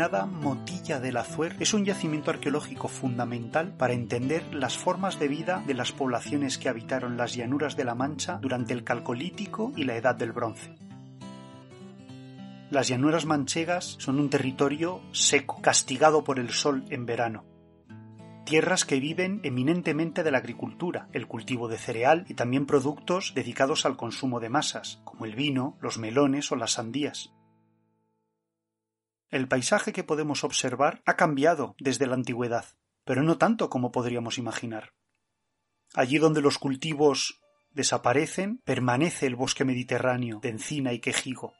denominada Motilla del Azuer es un yacimiento arqueológico fundamental para entender las formas de vida de las poblaciones que habitaron las llanuras de la Mancha durante el Calcolítico y la Edad del Bronce. Las llanuras manchegas son un territorio seco, castigado por el sol en verano. Tierras que viven eminentemente de la agricultura, el cultivo de cereal y también productos dedicados al consumo de masas, como el vino, los melones o las sandías. El paisaje que podemos observar ha cambiado desde la antigüedad, pero no tanto como podríamos imaginar. Allí donde los cultivos desaparecen, permanece el bosque mediterráneo de encina y quejigo,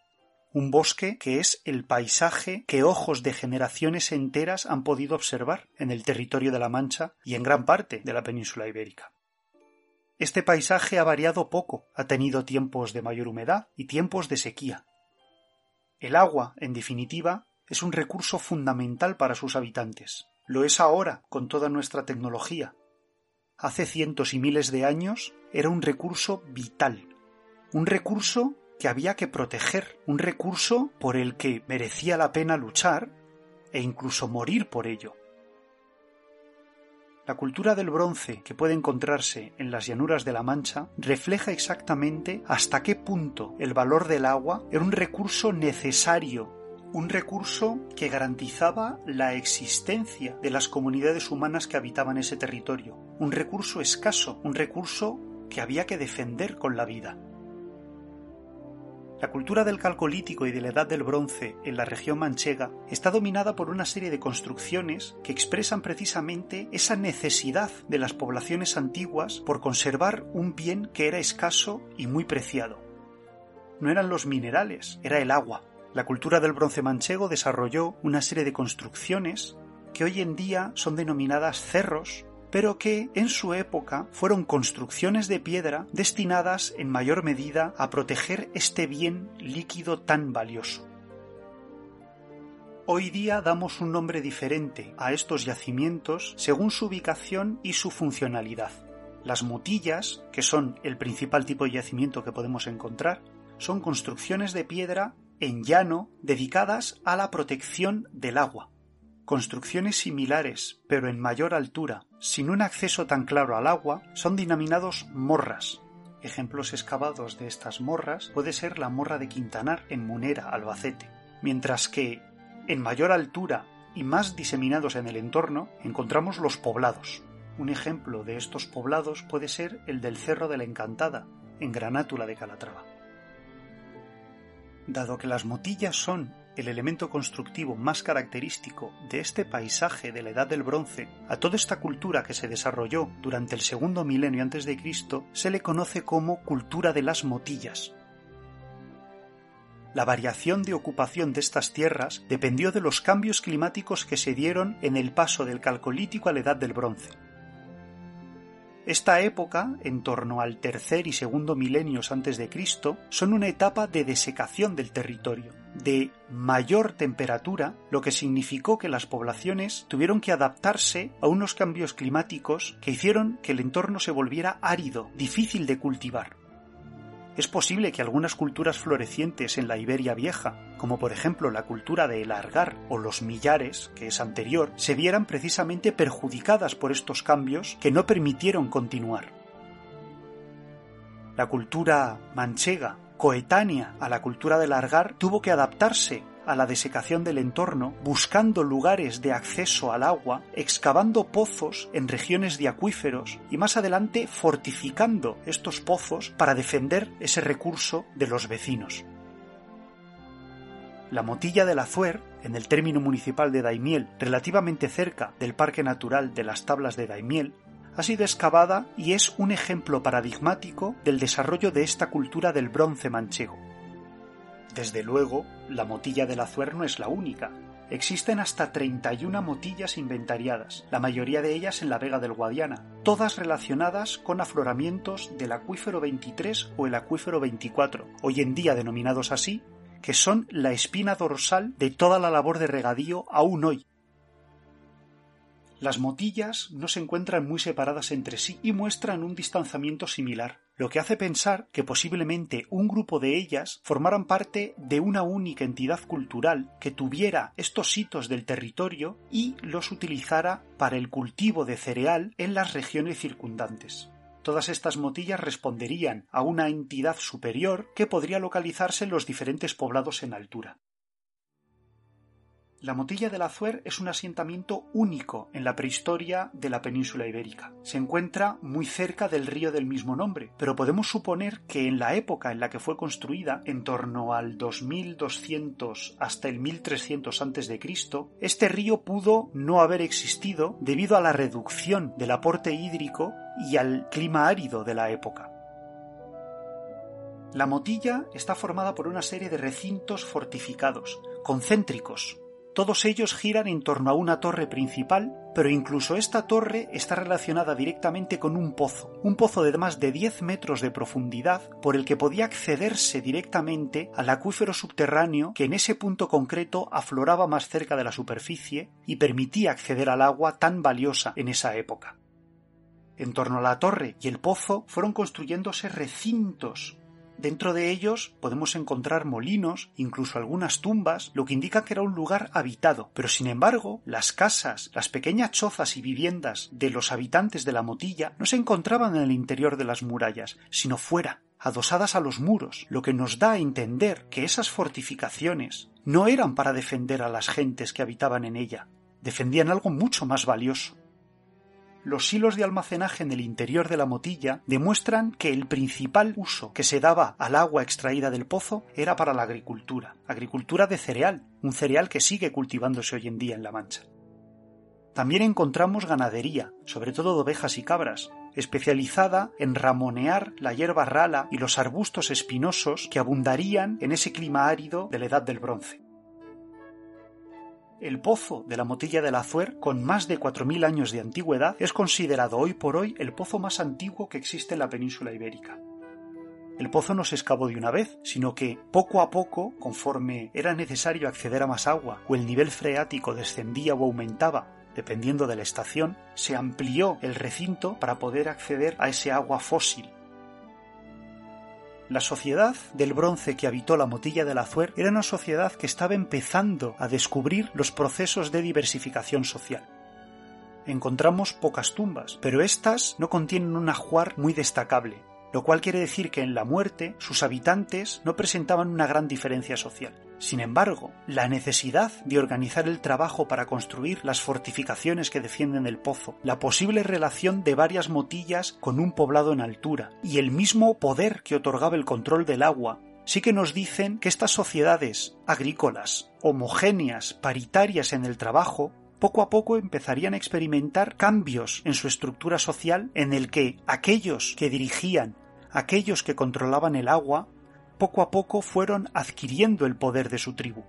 un bosque que es el paisaje que ojos de generaciones enteras han podido observar en el territorio de la Mancha y en gran parte de la península ibérica. Este paisaje ha variado poco, ha tenido tiempos de mayor humedad y tiempos de sequía. El agua, en definitiva, es un recurso fundamental para sus habitantes. Lo es ahora con toda nuestra tecnología. Hace cientos y miles de años era un recurso vital, un recurso que había que proteger, un recurso por el que merecía la pena luchar e incluso morir por ello. La cultura del bronce que puede encontrarse en las llanuras de la Mancha refleja exactamente hasta qué punto el valor del agua era un recurso necesario un recurso que garantizaba la existencia de las comunidades humanas que habitaban ese territorio, un recurso escaso, un recurso que había que defender con la vida. La cultura del calcolítico y de la edad del bronce en la región manchega está dominada por una serie de construcciones que expresan precisamente esa necesidad de las poblaciones antiguas por conservar un bien que era escaso y muy preciado. No eran los minerales, era el agua, la cultura del bronce manchego desarrolló una serie de construcciones que hoy en día son denominadas cerros, pero que en su época fueron construcciones de piedra destinadas en mayor medida a proteger este bien líquido tan valioso. Hoy día damos un nombre diferente a estos yacimientos según su ubicación y su funcionalidad. Las motillas, que son el principal tipo de yacimiento que podemos encontrar, son construcciones de piedra en llano dedicadas a la protección del agua. Construcciones similares, pero en mayor altura, sin un acceso tan claro al agua, son denominados morras. Ejemplos excavados de estas morras puede ser la morra de Quintanar en Munera, Albacete, mientras que en mayor altura y más diseminados en el entorno encontramos los poblados. Un ejemplo de estos poblados puede ser el del Cerro de la Encantada, en Granátula de Calatrava. Dado que las motillas son el elemento constructivo más característico de este paisaje de la Edad del Bronce, a toda esta cultura que se desarrolló durante el segundo milenio antes de Cristo se le conoce como cultura de las motillas. La variación de ocupación de estas tierras dependió de los cambios climáticos que se dieron en el paso del Calcolítico a la Edad del Bronce. Esta época, en torno al tercer y segundo milenios antes de Cristo, son una etapa de desecación del territorio, de mayor temperatura, lo que significó que las poblaciones tuvieron que adaptarse a unos cambios climáticos que hicieron que el entorno se volviera árido, difícil de cultivar. Es posible que algunas culturas florecientes en la Iberia vieja, como por ejemplo la cultura de El Argar o los Millares, que es anterior, se vieran precisamente perjudicadas por estos cambios que no permitieron continuar. La cultura manchega, coetánea a la cultura del Argar, tuvo que adaptarse a la desecación del entorno, buscando lugares de acceso al agua, excavando pozos en regiones de acuíferos y más adelante fortificando estos pozos para defender ese recurso de los vecinos. La motilla del Azuer, en el término municipal de Daimiel, relativamente cerca del Parque Natural de las Tablas de Daimiel, ha sido excavada y es un ejemplo paradigmático del desarrollo de esta cultura del bronce manchego. Desde luego, la motilla del Azuer no es la única. Existen hasta 31 motillas inventariadas, la mayoría de ellas en la Vega del Guadiana, todas relacionadas con afloramientos del acuífero 23 o el acuífero 24, hoy en día denominados así, que son la espina dorsal de toda la labor de regadío aún hoy, las motillas no se encuentran muy separadas entre sí y muestran un distanciamiento similar, lo que hace pensar que posiblemente un grupo de ellas formaran parte de una única entidad cultural que tuviera estos hitos del territorio y los utilizara para el cultivo de cereal en las regiones circundantes. Todas estas motillas responderían a una entidad superior que podría localizarse en los diferentes poblados en altura. La Motilla del Azuer es un asentamiento único en la prehistoria de la península ibérica. Se encuentra muy cerca del río del mismo nombre, pero podemos suponer que en la época en la que fue construida, en torno al 2200 hasta el 1300 a.C., este río pudo no haber existido debido a la reducción del aporte hídrico y al clima árido de la época. La motilla está formada por una serie de recintos fortificados, concéntricos, todos ellos giran en torno a una torre principal, pero incluso esta torre está relacionada directamente con un pozo, un pozo de más de 10 metros de profundidad por el que podía accederse directamente al acuífero subterráneo que en ese punto concreto afloraba más cerca de la superficie y permitía acceder al agua tan valiosa en esa época. En torno a la torre y el pozo fueron construyéndose recintos Dentro de ellos podemos encontrar molinos, incluso algunas tumbas, lo que indica que era un lugar habitado. Pero sin embargo, las casas, las pequeñas chozas y viviendas de los habitantes de la motilla no se encontraban en el interior de las murallas, sino fuera, adosadas a los muros, lo que nos da a entender que esas fortificaciones no eran para defender a las gentes que habitaban en ella, defendían algo mucho más valioso los hilos de almacenaje en el interior de la motilla demuestran que el principal uso que se daba al agua extraída del pozo era para la agricultura, agricultura de cereal, un cereal que sigue cultivándose hoy en día en La Mancha. También encontramos ganadería, sobre todo de ovejas y cabras, especializada en ramonear la hierba rala y los arbustos espinosos que abundarían en ese clima árido de la Edad del Bronce. El pozo de la Motilla del Azuer, con más de 4.000 años de antigüedad, es considerado hoy por hoy el pozo más antiguo que existe en la península ibérica. El pozo no se excavó de una vez, sino que poco a poco, conforme era necesario acceder a más agua o el nivel freático descendía o aumentaba, dependiendo de la estación, se amplió el recinto para poder acceder a ese agua fósil la sociedad del bronce que habitó la motilla del Azuer era una sociedad que estaba empezando a descubrir los procesos de diversificación social. Encontramos pocas tumbas, pero éstas no contienen un ajuar muy destacable, lo cual quiere decir que en la muerte sus habitantes no presentaban una gran diferencia social. Sin embargo, la necesidad de organizar el trabajo para construir las fortificaciones que defienden el pozo, la posible relación de varias motillas con un poblado en altura y el mismo poder que otorgaba el control del agua, sí que nos dicen que estas sociedades agrícolas, homogéneas, paritarias en el trabajo, poco a poco empezarían a experimentar cambios en su estructura social en el que aquellos que dirigían, aquellos que controlaban el agua, poco a poco fueron adquiriendo el poder de su tribu.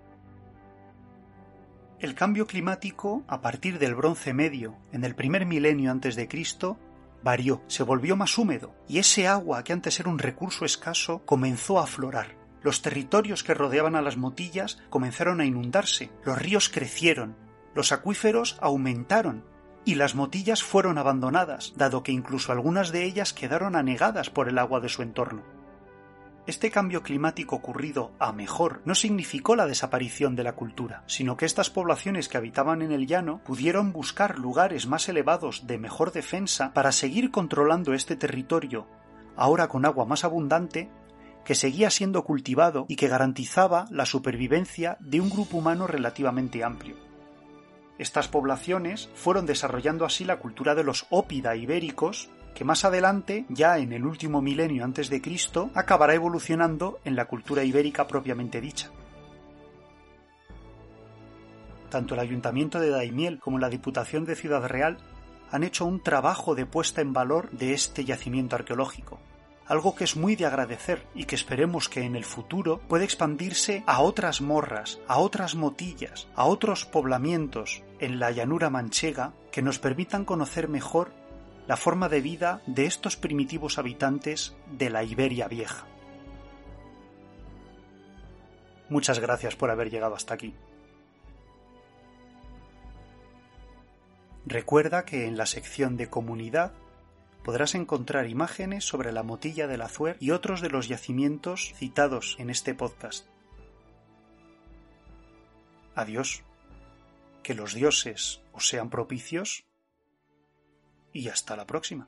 El cambio climático, a partir del Bronce Medio, en el primer milenio antes de Cristo, varió, se volvió más húmedo, y ese agua, que antes era un recurso escaso, comenzó a aflorar. Los territorios que rodeaban a las motillas comenzaron a inundarse, los ríos crecieron, los acuíferos aumentaron y las motillas fueron abandonadas, dado que incluso algunas de ellas quedaron anegadas por el agua de su entorno. Este cambio climático ocurrido a mejor no significó la desaparición de la cultura, sino que estas poblaciones que habitaban en el llano pudieron buscar lugares más elevados de mejor defensa para seguir controlando este territorio, ahora con agua más abundante, que seguía siendo cultivado y que garantizaba la supervivencia de un grupo humano relativamente amplio. Estas poblaciones fueron desarrollando así la cultura de los ópida ibéricos, que más adelante, ya en el último milenio antes de Cristo, acabará evolucionando en la cultura ibérica propiamente dicha. Tanto el Ayuntamiento de Daimiel como la Diputación de Ciudad Real han hecho un trabajo de puesta en valor de este yacimiento arqueológico, algo que es muy de agradecer y que esperemos que en el futuro pueda expandirse a otras morras, a otras motillas, a otros poblamientos en la llanura manchega que nos permitan conocer mejor la forma de vida de estos primitivos habitantes de la Iberia vieja. Muchas gracias por haber llegado hasta aquí. Recuerda que en la sección de comunidad podrás encontrar imágenes sobre la motilla del Azuer y otros de los yacimientos citados en este podcast. Adiós. Que los dioses os sean propicios y hasta la próxima.